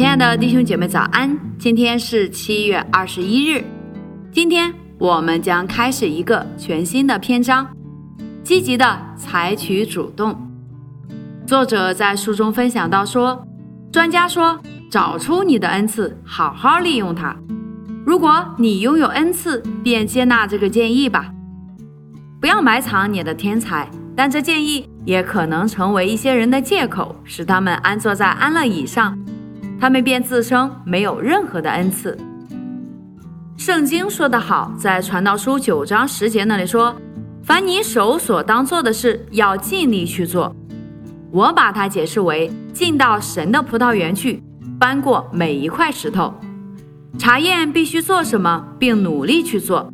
亲爱的弟兄姐妹早安！今天是七月二十一日，今天我们将开始一个全新的篇章，积极的采取主动。作者在书中分享到说，专家说，找出你的恩赐，好好利用它。如果你拥有恩赐，便接纳这个建议吧，不要埋藏你的天才。但这建议也可能成为一些人的借口，使他们安坐在安乐椅上。他们便自称没有任何的恩赐。圣经说得好，在传道书九章十节那里说：“凡你手所当做的事，要尽力去做。”我把它解释为进到神的葡萄园去，搬过每一块石头，查验必须做什么，并努力去做。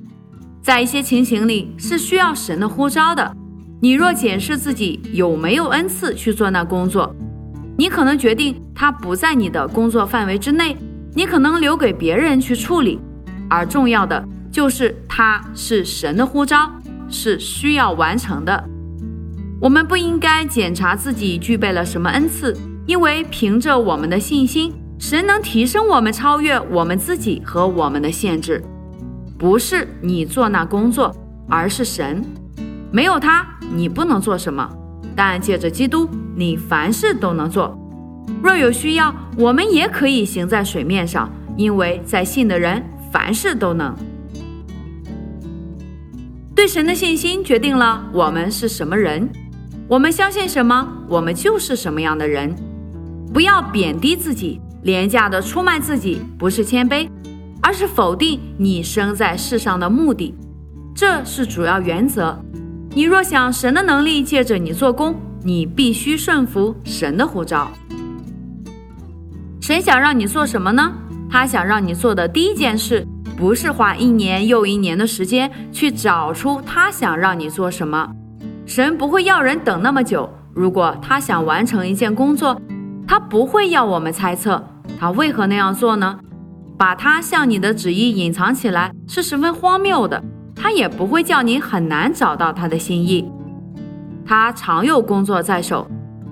在一些情形里是需要神的呼召的。你若检视自己有没有恩赐去做那工作。你可能决定它不在你的工作范围之内，你可能留给别人去处理，而重要的就是它是神的呼召，是需要完成的。我们不应该检查自己具备了什么恩赐，因为凭着我们的信心，神能提升我们，超越我们自己和我们的限制。不是你做那工作，而是神。没有他，你不能做什么。但借着基督，你凡事都能做。若有需要，我们也可以行在水面上，因为在信的人凡事都能。对神的信心决定了我们是什么人，我们相信什么，我们就是什么样的人。不要贬低自己，廉价的出卖自己，不是谦卑，而是否定你生在世上的目的。这是主要原则。你若想神的能力借着你做工，你必须顺服神的呼召。神想让你做什么呢？他想让你做的第一件事，不是花一年又一年的时间去找出他想让你做什么。神不会要人等那么久。如果他想完成一件工作，他不会要我们猜测他为何那样做呢？把他向你的旨意隐藏起来是十分荒谬的。他也不会叫你很难找到他的心意。他常有工作在手，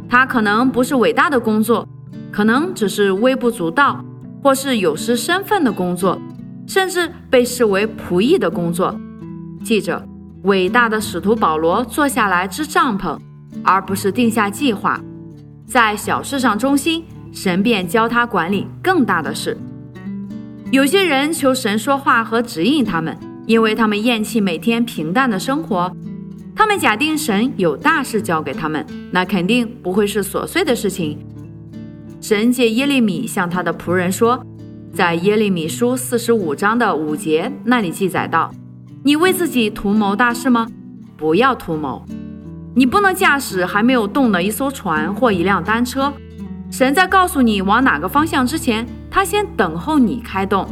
他可能不是伟大的工作，可能只是微不足道，或是有失身份的工作，甚至被视为仆役的工作。记着，伟大的使徒保罗坐下来支帐篷，而不是定下计划，在小事上忠心，神便教他管理更大的事。有些人求神说话和指引他们。因为他们厌弃每天平淡的生活，他们假定神有大事交给他们，那肯定不会是琐碎的事情。神借耶利米向他的仆人说，在耶利米书四十五章的五节那里记载道：“你为自己图谋大事吗？不要图谋。你不能驾驶还没有动的一艘船或一辆单车。神在告诉你往哪个方向之前，他先等候你开动。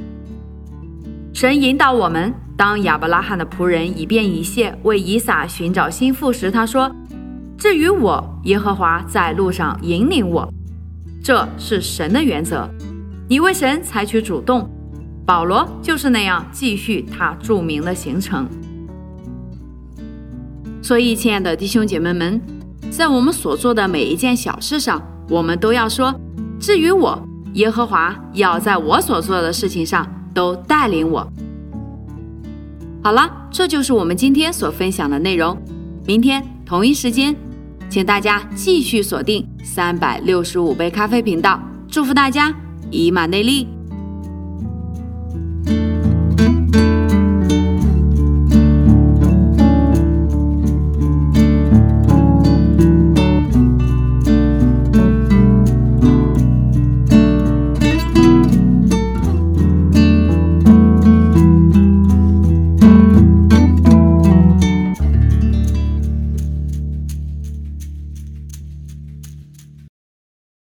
神引导我们。”当亚伯拉罕的仆人以便以谢为以撒寻找心腹时，他说：“至于我，耶和华在路上引领我。”这是神的原则。你为神采取主动，保罗就是那样继续他著名的行程。所以，亲爱的弟兄姐妹们，在我们所做的每一件小事上，我们都要说：“至于我，耶和华要在我所做的事情上都带领我。”好了，这就是我们今天所分享的内容。明天同一时间，请大家继续锁定三百六十五杯咖啡频道。祝福大家以马内利。